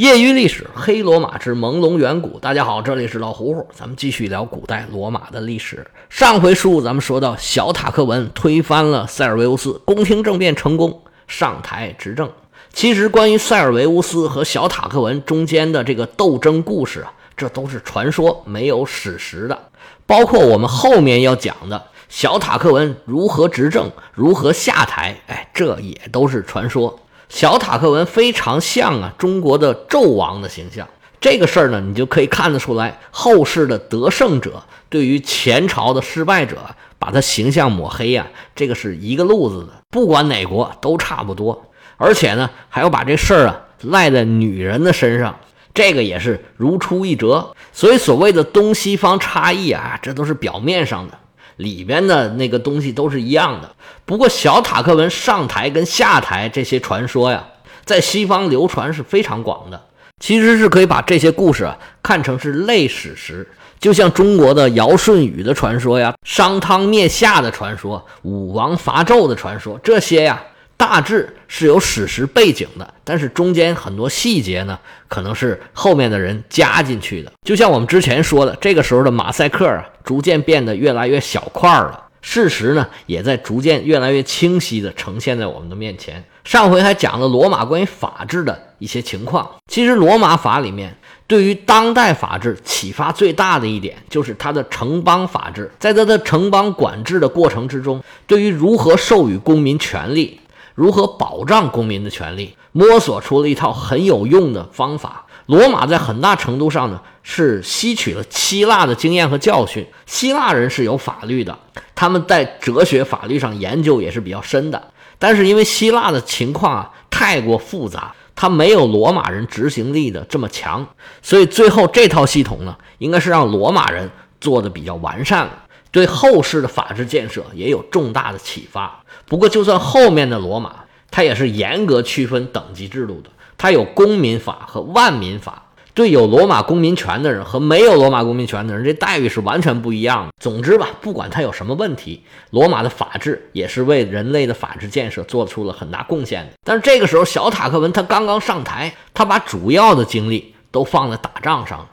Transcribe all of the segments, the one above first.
业余历史：黑罗马之朦胧远古。大家好，这里是老胡胡，咱们继续聊古代罗马的历史。上回书咱们说到，小塔克文推翻了塞尔维乌斯，宫廷政变成功，上台执政。其实，关于塞尔维乌斯和小塔克文中间的这个斗争故事啊，这都是传说，没有史实的。包括我们后面要讲的小塔克文如何执政、如何下台，哎，这也都是传说。小塔克文非常像啊中国的纣王的形象，这个事儿呢，你就可以看得出来，后世的得胜者对于前朝的失败者，把他形象抹黑呀，这个是一个路子的，不管哪国都差不多。而且呢，还要把这事儿啊赖在女人的身上，这个也是如出一辙。所以所谓的东西方差异啊，这都是表面上的。里边的那个东西都是一样的，不过小塔克文上台跟下台这些传说呀，在西方流传是非常广的。其实是可以把这些故事啊看成是类史实，就像中国的尧舜禹的传说呀、商汤灭夏的传说、武王伐纣的传说，这些呀。大致是有史实背景的，但是中间很多细节呢，可能是后面的人加进去的。就像我们之前说的，这个时候的马赛克啊，逐渐变得越来越小块了，事实呢，也在逐渐越来越清晰的呈现在我们的面前。上回还讲了罗马关于法治的一些情况，其实罗马法里面对于当代法治启发最大的一点，就是它的城邦法治，在它的城邦管制的过程之中，对于如何授予公民权利。如何保障公民的权利？摸索出了一套很有用的方法。罗马在很大程度上呢，是吸取了希腊的经验和教训。希腊人是有法律的，他们在哲学、法律上研究也是比较深的。但是因为希腊的情况啊太过复杂，它没有罗马人执行力的这么强，所以最后这套系统呢，应该是让罗马人做的比较完善了。对后世的法治建设也有重大的启发。不过，就算后面的罗马，它也是严格区分等级制度的。它有公民法和万民法，对有罗马公民权的人和没有罗马公民权的人，这待遇是完全不一样的。总之吧，不管它有什么问题，罗马的法治也是为人类的法治建设做出了很大贡献的。但是这个时候，小塔克文他刚刚上台，他把主要的精力都放在打仗上，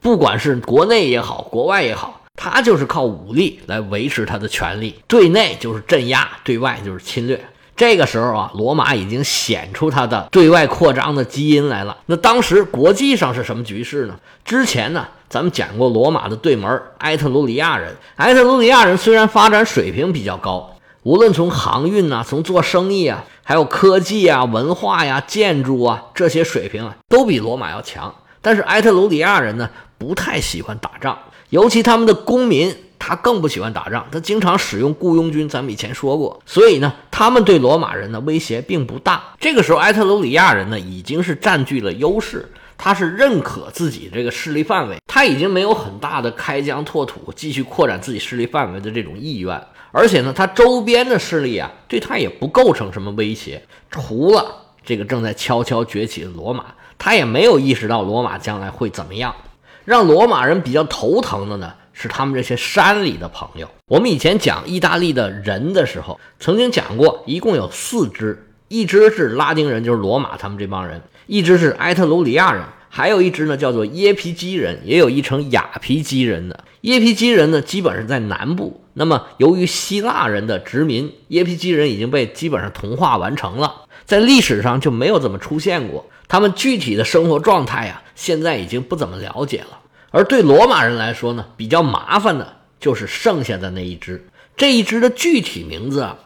不管是国内也好，国外也好。他就是靠武力来维持他的权力，对内就是镇压，对外就是侵略。这个时候啊，罗马已经显出他的对外扩张的基因来了。那当时国际上是什么局势呢？之前呢，咱们讲过罗马的对门埃特鲁里亚人。埃特鲁里亚人虽然发展水平比较高，无论从航运啊，从做生意啊，还有科技啊、文化呀、建筑啊这些水平啊，都比罗马要强。但是埃特鲁里亚人呢，不太喜欢打仗。尤其他们的公民，他更不喜欢打仗，他经常使用雇佣军。咱们以前说过，所以呢，他们对罗马人的威胁并不大。这个时候，埃特鲁里亚人呢，已经是占据了优势，他是认可自己这个势力范围，他已经没有很大的开疆拓土、继续扩展自己势力范围的这种意愿。而且呢，他周边的势力啊，对他也不构成什么威胁，除了这个正在悄悄崛起的罗马，他也没有意识到罗马将来会怎么样。让罗马人比较头疼的呢，是他们这些山里的朋友。我们以前讲意大利的人的时候，曾经讲过，一共有四支，一支是拉丁人，就是罗马他们这帮人；一支是埃特鲁里亚人，还有一支呢叫做耶皮基人，也有一称雅皮基人的。耶皮基人呢，基本是在南部。那么由于希腊人的殖民，耶皮基人已经被基本上同化完成了，在历史上就没有怎么出现过。他们具体的生活状态呀，现在已经不怎么了解了。而对罗马人来说呢，比较麻烦的就是剩下的那一只。这一只的具体名字啊，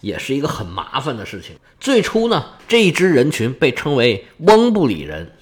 也是一个很麻烦的事情。最初呢，这一支人群被称为翁布里人，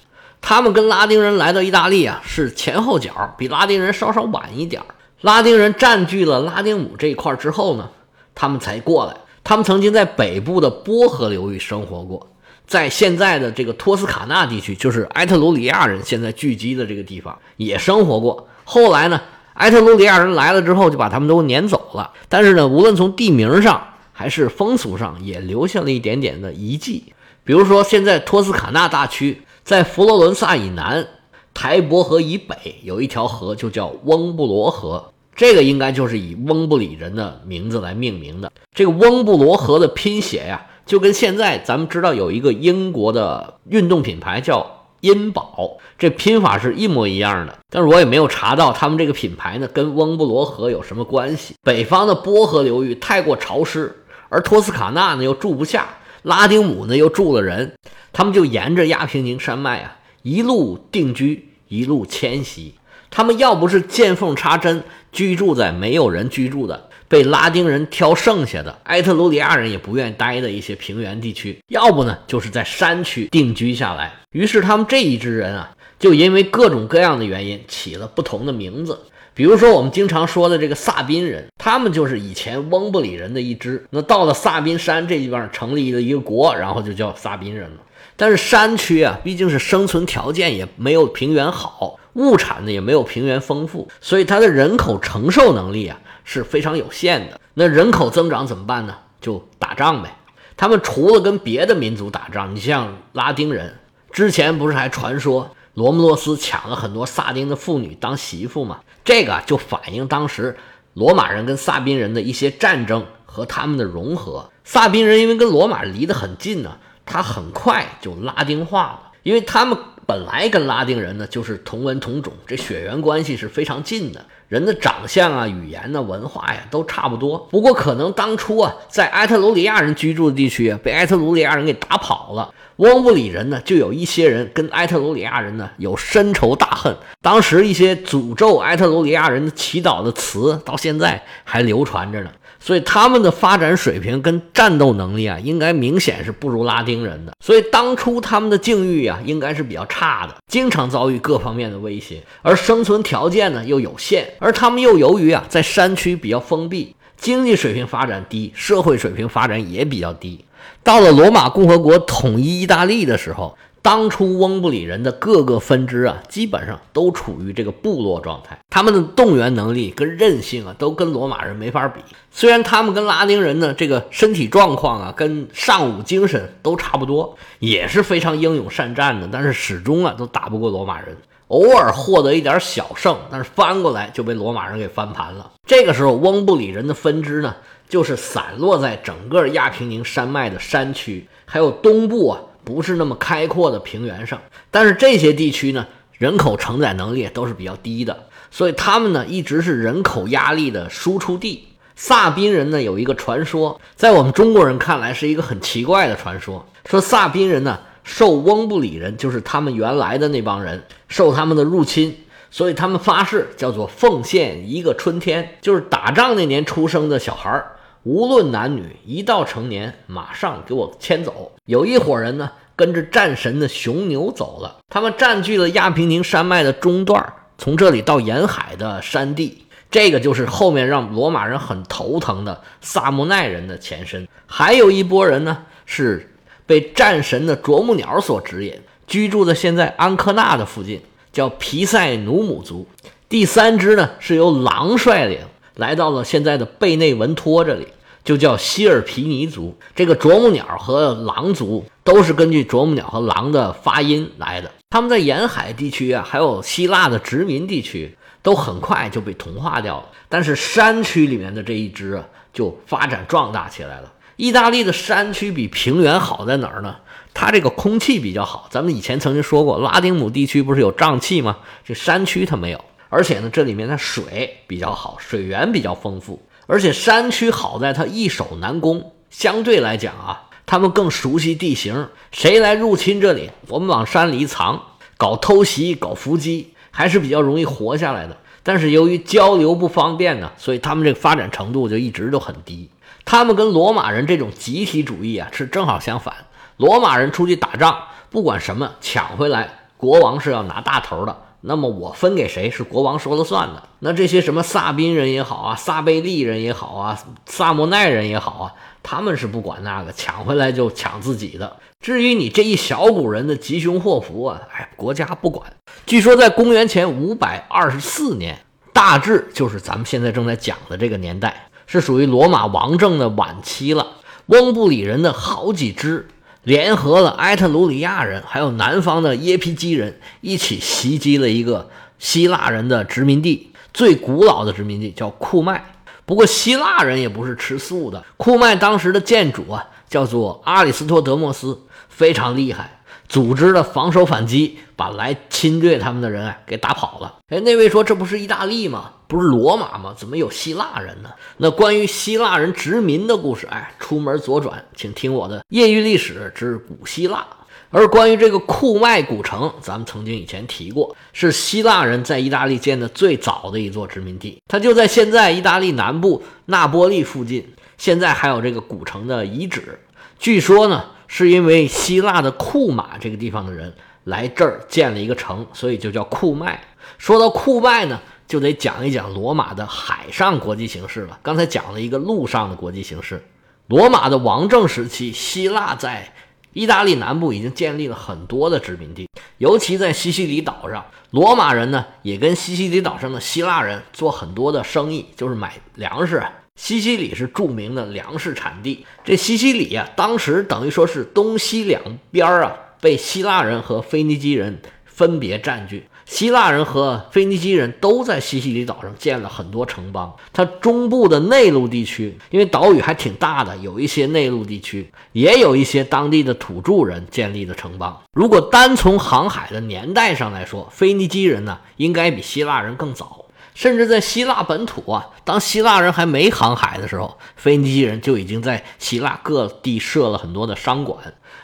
他们跟拉丁人来到意大利啊，是前后脚，比拉丁人稍稍晚一点拉丁人占据了拉丁姆这一块之后呢，他们才过来。他们曾经在北部的波河流域生活过。在现在的这个托斯卡纳地区，就是埃特鲁里亚人现在聚集的这个地方，也生活过。后来呢，埃特鲁里亚人来了之后，就把他们都撵走了。但是呢，无论从地名上还是风俗上，也留下了一点点的遗迹。比如说，现在托斯卡纳大区在佛罗伦萨以南、台伯河以北有一条河，就叫翁布罗河。这个应该就是以翁布里人的名字来命名的。这个翁布罗河的拼写呀。就跟现在咱们知道有一个英国的运动品牌叫茵宝，这拼法是一模一样的。但是我也没有查到他们这个品牌呢跟翁布罗河有什么关系。北方的波河流域太过潮湿，而托斯卡纳呢又住不下，拉丁姆呢又住了人，他们就沿着亚平宁山脉啊一路定居，一路迁徙。他们要不是见缝插针居住在没有人居住的。被拉丁人挑剩下的埃特鲁里亚人也不愿意待的一些平原地区，要不呢就是在山区定居下来。于是他们这一支人啊，就因为各种各样的原因起了不同的名字。比如说我们经常说的这个萨宾人，他们就是以前翁布里人的一支。那到了萨宾山这地方成立了一个国，然后就叫萨宾人了。但是山区啊，毕竟是生存条件也没有平原好，物产呢也没有平原丰富，所以它的人口承受能力啊。是非常有限的。那人口增长怎么办呢？就打仗呗。他们除了跟别的民族打仗，你像拉丁人，之前不是还传说罗姆罗斯抢了很多萨丁的妇女当媳妇吗？这个就反映当时罗马人跟萨宾人的一些战争和他们的融合。萨宾人因为跟罗马离得很近呢，他很快就拉丁化了，因为他们本来跟拉丁人呢就是同文同种，这血缘关系是非常近的。人的长相啊、语言呢、文化呀，都差不多。不过可能当初啊，在埃特鲁里亚人居住的地区啊，被埃特鲁里亚人给打跑了。翁布里人呢，就有一些人跟埃特鲁里亚人呢有深仇大恨。当时一些诅咒埃特鲁里亚人的祈祷的词，到现在还流传着呢。所以他们的发展水平跟战斗能力啊，应该明显是不如拉丁人的。所以当初他们的境遇啊，应该是比较差的，经常遭遇各方面的威胁，而生存条件呢又有限，而他们又由于啊在山区比较封闭，经济水平发展低，社会水平发展也比较低。到了罗马共和国统一意大利的时候。当初翁布里人的各个分支啊，基本上都处于这个部落状态，他们的动员能力跟韧性啊，都跟罗马人没法比。虽然他们跟拉丁人呢，这个身体状况啊，跟尚武精神都差不多，也是非常英勇善战的，但是始终啊，都打不过罗马人。偶尔获得一点小胜，但是翻过来就被罗马人给翻盘了。这个时候，翁布里人的分支呢，就是散落在整个亚平宁山脉的山区，还有东部啊。不是那么开阔的平原上，但是这些地区呢，人口承载能力都是比较低的，所以他们呢一直是人口压力的输出地。萨宾人呢有一个传说，在我们中国人看来是一个很奇怪的传说，说萨宾人呢受翁布里人，就是他们原来的那帮人受他们的入侵，所以他们发誓叫做奉献一个春天，就是打仗那年出生的小孩儿。无论男女，一到成年，马上给我牵走。有一伙人呢，跟着战神的雄牛走了。他们占据了亚平宁山脉的中段，从这里到沿海的山地。这个就是后面让罗马人很头疼的萨莫奈人的前身。还有一波人呢，是被战神的啄木鸟所指引，居住在现在安科纳的附近，叫皮塞努姆族。第三支呢，是由狼率领，来到了现在的贝内文托这里。就叫希尔皮尼族，这个啄木鸟和狼族都是根据啄木鸟和狼的发音来的。他们在沿海地区啊，还有希腊的殖民地区，都很快就被同化掉了。但是山区里面的这一支啊，就发展壮大起来了。意大利的山区比平原好在哪儿呢？它这个空气比较好。咱们以前曾经说过，拉丁姆地区不是有瘴气吗？这山区它没有，而且呢，这里面的水比较好，水源比较丰富。而且山区好在它易守难攻，相对来讲啊，他们更熟悉地形。谁来入侵这里，我们往山里一藏，搞偷袭、搞伏击，还是比较容易活下来的。但是由于交流不方便呢，所以他们这个发展程度就一直都很低。他们跟罗马人这种集体主义啊是正好相反。罗马人出去打仗，不管什么抢回来，国王是要拿大头的。那么我分给谁是国王说了算的。那这些什么萨宾人也好啊，萨贝利人也好啊，萨莫奈人也好啊，他们是不管那个，抢回来就抢自己的。至于你这一小股人的吉凶祸福啊，哎，国家不管。据说在公元前五百二十四年，大致就是咱们现在正在讲的这个年代，是属于罗马王政的晚期了。翁布里人的好几支。联合了埃特鲁里亚人，还有南方的耶皮基人，一起袭击了一个希腊人的殖民地，最古老的殖民地叫库麦。不过希腊人也不是吃素的，库麦当时的建主啊，叫做阿里斯托德莫斯，非常厉害。组织了防守反击，把来侵略他们的人啊给打跑了。哎，那位说这不是意大利吗？不是罗马吗？怎么有希腊人呢？那关于希腊人殖民的故事，哎，出门左转，请听我的业余历史之古希腊。而关于这个库麦古城，咱们曾经以前提过，是希腊人在意大利建的最早的一座殖民地，它就在现在意大利南部那波利附近，现在还有这个古城的遗址。据说呢，是因为希腊的库马这个地方的人来这儿建了一个城，所以就叫库麦。说到库麦呢，就得讲一讲罗马的海上国际形势了。刚才讲了一个陆上的国际形势，罗马的王政时期，希腊在。意大利南部已经建立了很多的殖民地，尤其在西西里岛上，罗马人呢也跟西西里岛上的希腊人做很多的生意，就是买粮食。西西里是著名的粮食产地，这西西里啊，当时等于说是东西两边啊，被希腊人和腓尼基人分别占据。希腊人和腓尼基人都在西西里岛上建了很多城邦。它中部的内陆地区，因为岛屿还挺大的，有一些内陆地区也有一些当地的土著人建立的城邦。如果单从航海的年代上来说，腓尼基人呢应该比希腊人更早。甚至在希腊本土啊，当希腊人还没航海的时候，腓尼基人就已经在希腊各地设了很多的商馆。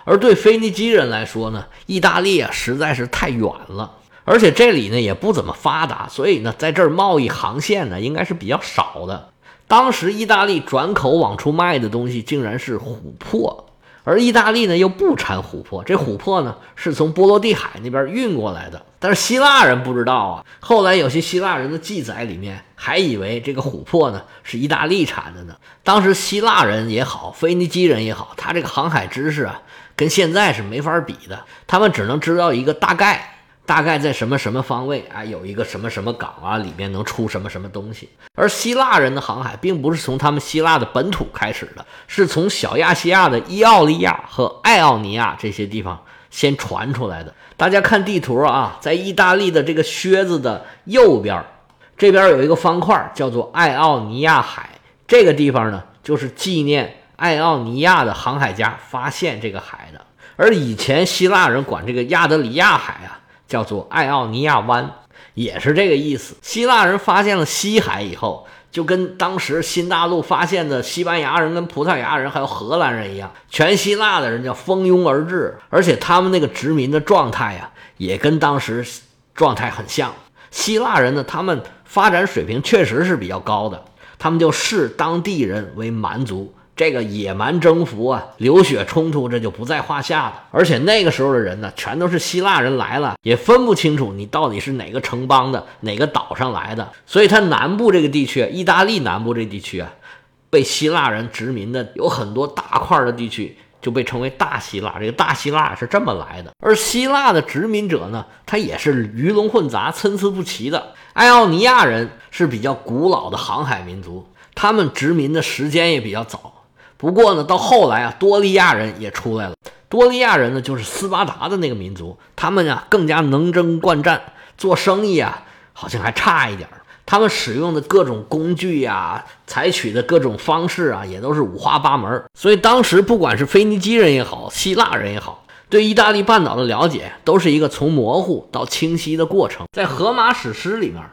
而对腓尼基人来说呢，意大利啊实在是太远了。而且这里呢也不怎么发达，所以呢，在这儿贸易航线呢应该是比较少的。当时意大利转口往出卖的东西竟然是琥珀，而意大利呢又不产琥珀，这琥珀呢是从波罗的海那边运过来的。但是希腊人不知道啊，后来有些希腊人的记载里面还以为这个琥珀呢是意大利产的呢。当时希腊人也好，腓尼基人也好，他这个航海知识啊跟现在是没法比的，他们只能知道一个大概。大概在什么什么方位啊？有一个什么什么港啊，里面能出什么什么东西。而希腊人的航海并不是从他们希腊的本土开始的，是从小亚细亚的伊奥利亚和爱奥尼亚这些地方先传出来的。大家看地图啊，在意大利的这个靴子的右边，这边有一个方块，叫做爱奥尼亚海。这个地方呢，就是纪念爱奥尼亚的航海家发现这个海的。而以前希腊人管这个亚得里亚海啊。叫做爱奥尼亚湾，也是这个意思。希腊人发现了西海以后，就跟当时新大陆发现的西班牙人、跟葡萄牙人还有荷兰人一样，全希腊的人叫蜂拥而至，而且他们那个殖民的状态呀，也跟当时状态很像。希腊人呢，他们发展水平确实是比较高的，他们就视当地人为蛮族。这个野蛮征服啊，流血冲突，这就不在话下了。而且那个时候的人呢，全都是希腊人来了，也分不清楚你到底是哪个城邦的，哪个岛上来的。所以，它南部这个地区，意大利南部这地区啊，被希腊人殖民的有很多大块的地区，就被称为大希腊。这个大希腊是这么来的。而希腊的殖民者呢，他也是鱼龙混杂、参差不齐的。爱奥尼亚人是比较古老的航海民族，他们殖民的时间也比较早。不过呢，到后来啊，多利亚人也出来了。多利亚人呢，就是斯巴达的那个民族，他们呀更加能征惯战，做生意啊好像还差一点儿。他们使用的各种工具呀，采取的各种方式啊，也都是五花八门。所以当时不管是腓尼基人也好，希腊人也好，对意大利半岛的了解都是一个从模糊到清晰的过程。在荷马史诗里面，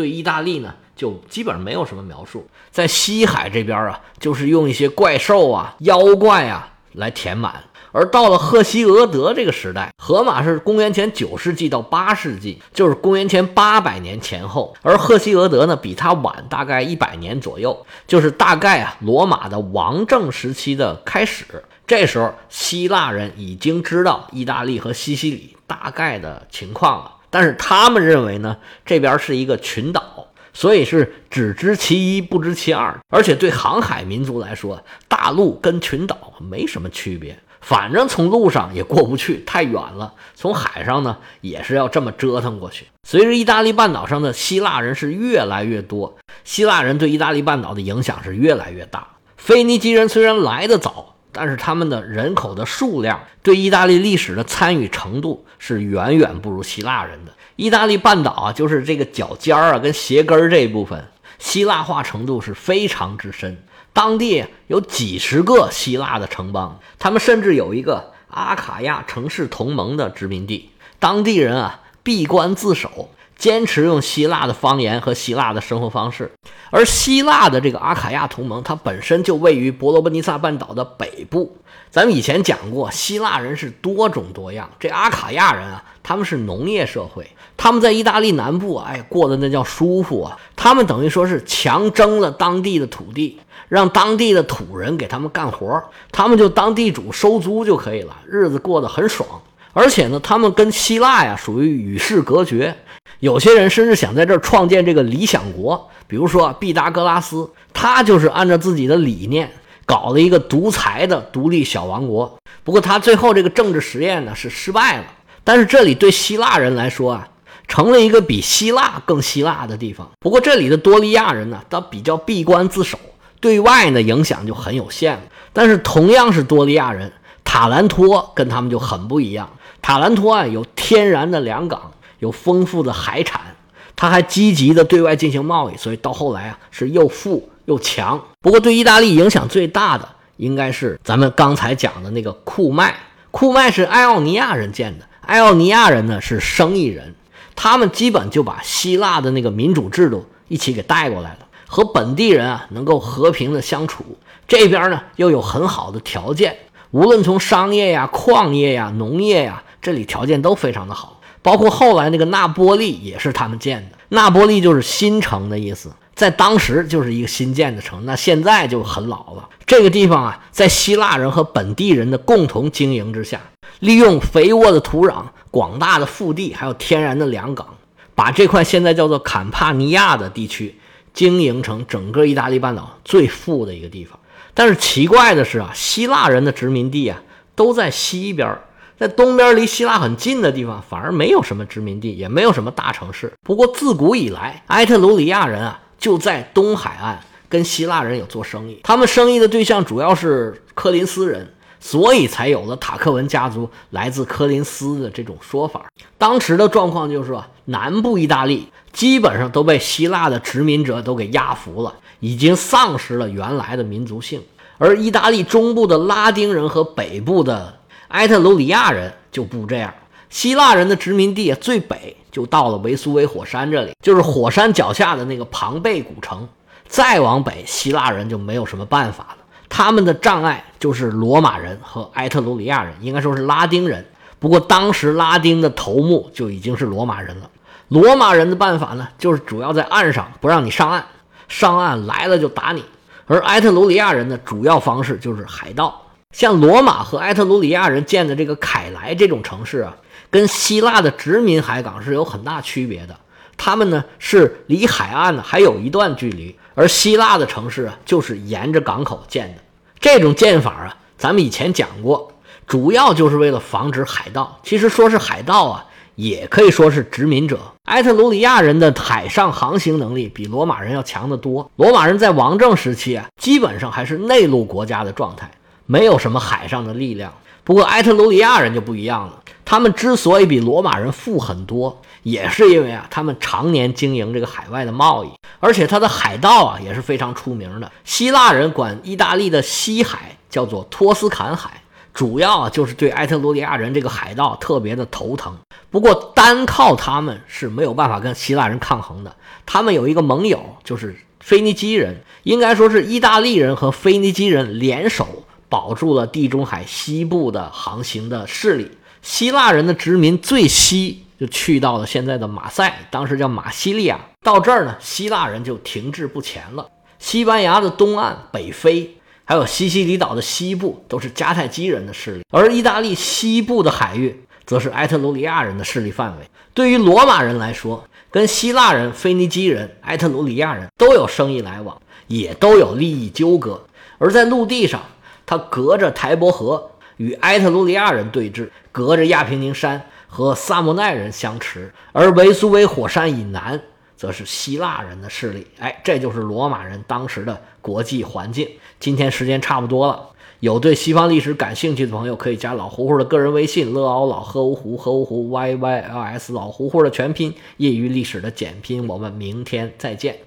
对意大利呢。就基本上没有什么描述，在西海这边啊，就是用一些怪兽啊、妖怪啊来填满。而到了赫西俄德这个时代，荷马是公元前九世纪到八世纪，就是公元前八百年前后。而赫西俄德呢，比他晚大概一百年左右，就是大概啊罗马的王政时期的开始。这时候，希腊人已经知道意大利和西西里大概的情况了，但是他们认为呢，这边是一个群岛。所以是只知其一，不知其二。而且对航海民族来说，大陆跟群岛没什么区别，反正从路上也过不去，太远了；从海上呢，也是要这么折腾过去。随着意大利半岛上的希腊人是越来越多，希腊人对意大利半岛的影响是越来越大。腓尼基人虽然来得早，但是他们的人口的数量对意大利历史的参与程度是远远不如希腊人的。意大利半岛啊，就是这个脚尖儿啊，跟鞋跟儿这一部分，希腊化程度是非常之深。当地有几十个希腊的城邦，他们甚至有一个阿卡亚城市同盟的殖民地，当地人啊闭关自守。坚持用希腊的方言和希腊的生活方式，而希腊的这个阿卡亚同盟，它本身就位于伯罗奔尼撒半岛的北部。咱们以前讲过，希腊人是多种多样，这阿卡亚人啊，他们是农业社会，他们在意大利南部，哎，过得那叫舒服啊。他们等于说是强征了当地的土地，让当地的土人给他们干活，他们就当地主收租就可以了，日子过得很爽。而且呢，他们跟希腊呀属于与世隔绝。有些人甚至想在这儿创建这个理想国，比如说毕达哥拉斯，他就是按照自己的理念搞了一个独裁的独立小王国。不过他最后这个政治实验呢是失败了。但是这里对希腊人来说啊，成了一个比希腊更希腊的地方。不过这里的多利亚人呢，他比较闭关自守，对外呢影响就很有限。但是同样是多利亚人，塔兰托跟他们就很不一样。塔兰托啊有天然的良港。有丰富的海产，他还积极的对外进行贸易，所以到后来啊是又富又强。不过对意大利影响最大的应该是咱们刚才讲的那个库麦。库麦是爱奥尼亚人建的，爱奥尼亚人呢是生意人，他们基本就把希腊的那个民主制度一起给带过来了，和本地人啊能够和平的相处。这边呢又有很好的条件，无论从商业呀、矿业呀、农业呀，这里条件都非常的好。包括后来那个那波利也是他们建的，那波利就是新城的意思，在当时就是一个新建的城，那现在就很老了。这个地方啊，在希腊人和本地人的共同经营之下，利用肥沃的土壤、广大的腹地，还有天然的良港，把这块现在叫做坎帕尼亚的地区经营成整个意大利半岛最富的一个地方。但是奇怪的是啊，希腊人的殖民地啊都在西边。在东边离希腊很近的地方，反而没有什么殖民地，也没有什么大城市。不过自古以来，埃特鲁里亚人啊就在东海岸跟希腊人有做生意，他们生意的对象主要是科林斯人，所以才有了塔克文家族来自科林斯的这种说法。当时的状况就是说，南部意大利基本上都被希腊的殖民者都给压服了，已经丧失了原来的民族性，而意大利中部的拉丁人和北部的。埃特鲁里亚人就不这样，希腊人的殖民地最北就到了维苏威火山这里，就是火山脚下的那个庞贝古城。再往北，希腊人就没有什么办法了，他们的障碍就是罗马人和埃特鲁里亚人，应该说是拉丁人。不过当时拉丁的头目就已经是罗马人了。罗马人的办法呢，就是主要在岸上不让你上岸，上岸来了就打你。而埃特鲁里亚人的主要方式就是海盗。像罗马和埃特鲁里亚人建的这个凯莱这种城市啊，跟希腊的殖民海港是有很大区别的。他们呢是离海岸呢还有一段距离，而希腊的城市啊就是沿着港口建的。这种建法啊，咱们以前讲过，主要就是为了防止海盗。其实说是海盗啊，也可以说是殖民者。埃特鲁里亚人的海上航行能力比罗马人要强得多。罗马人在王政时期啊，基本上还是内陆国家的状态。没有什么海上的力量，不过埃特鲁里亚人就不一样了。他们之所以比罗马人富很多，也是因为啊，他们常年经营这个海外的贸易，而且他的海盗啊也是非常出名的。希腊人管意大利的西海叫做托斯坎海，主要啊就是对埃特鲁里亚人这个海盗特别的头疼。不过单靠他们是没有办法跟希腊人抗衡的。他们有一个盟友，就是腓尼基人，应该说是意大利人和腓尼基人联手。保住了地中海西部的航行的势力。希腊人的殖民最西就去到了现在的马赛，当时叫马西利亚。到这儿呢，希腊人就停滞不前了。西班牙的东岸、北非，还有西西里岛的西部，都是迦太基人的势力。而意大利西部的海域，则是埃特鲁里亚人的势力范围。对于罗马人来说，跟希腊人、腓尼基人、埃特鲁里亚人都有生意来往，也都有利益纠葛。而在陆地上，他隔着台伯河与埃特鲁里亚人对峙，隔着亚平宁山和萨莫奈人相持，而维苏威火山以南则是希腊人的势力。哎，这就是罗马人当时的国际环境。今天时间差不多了，有对西方历史感兴趣的朋友可以加老胡胡的个人微信：乐奥老喝芜湖喝芜湖 y y l s 老胡胡的全拼，业余历史的简拼。我们明天再见。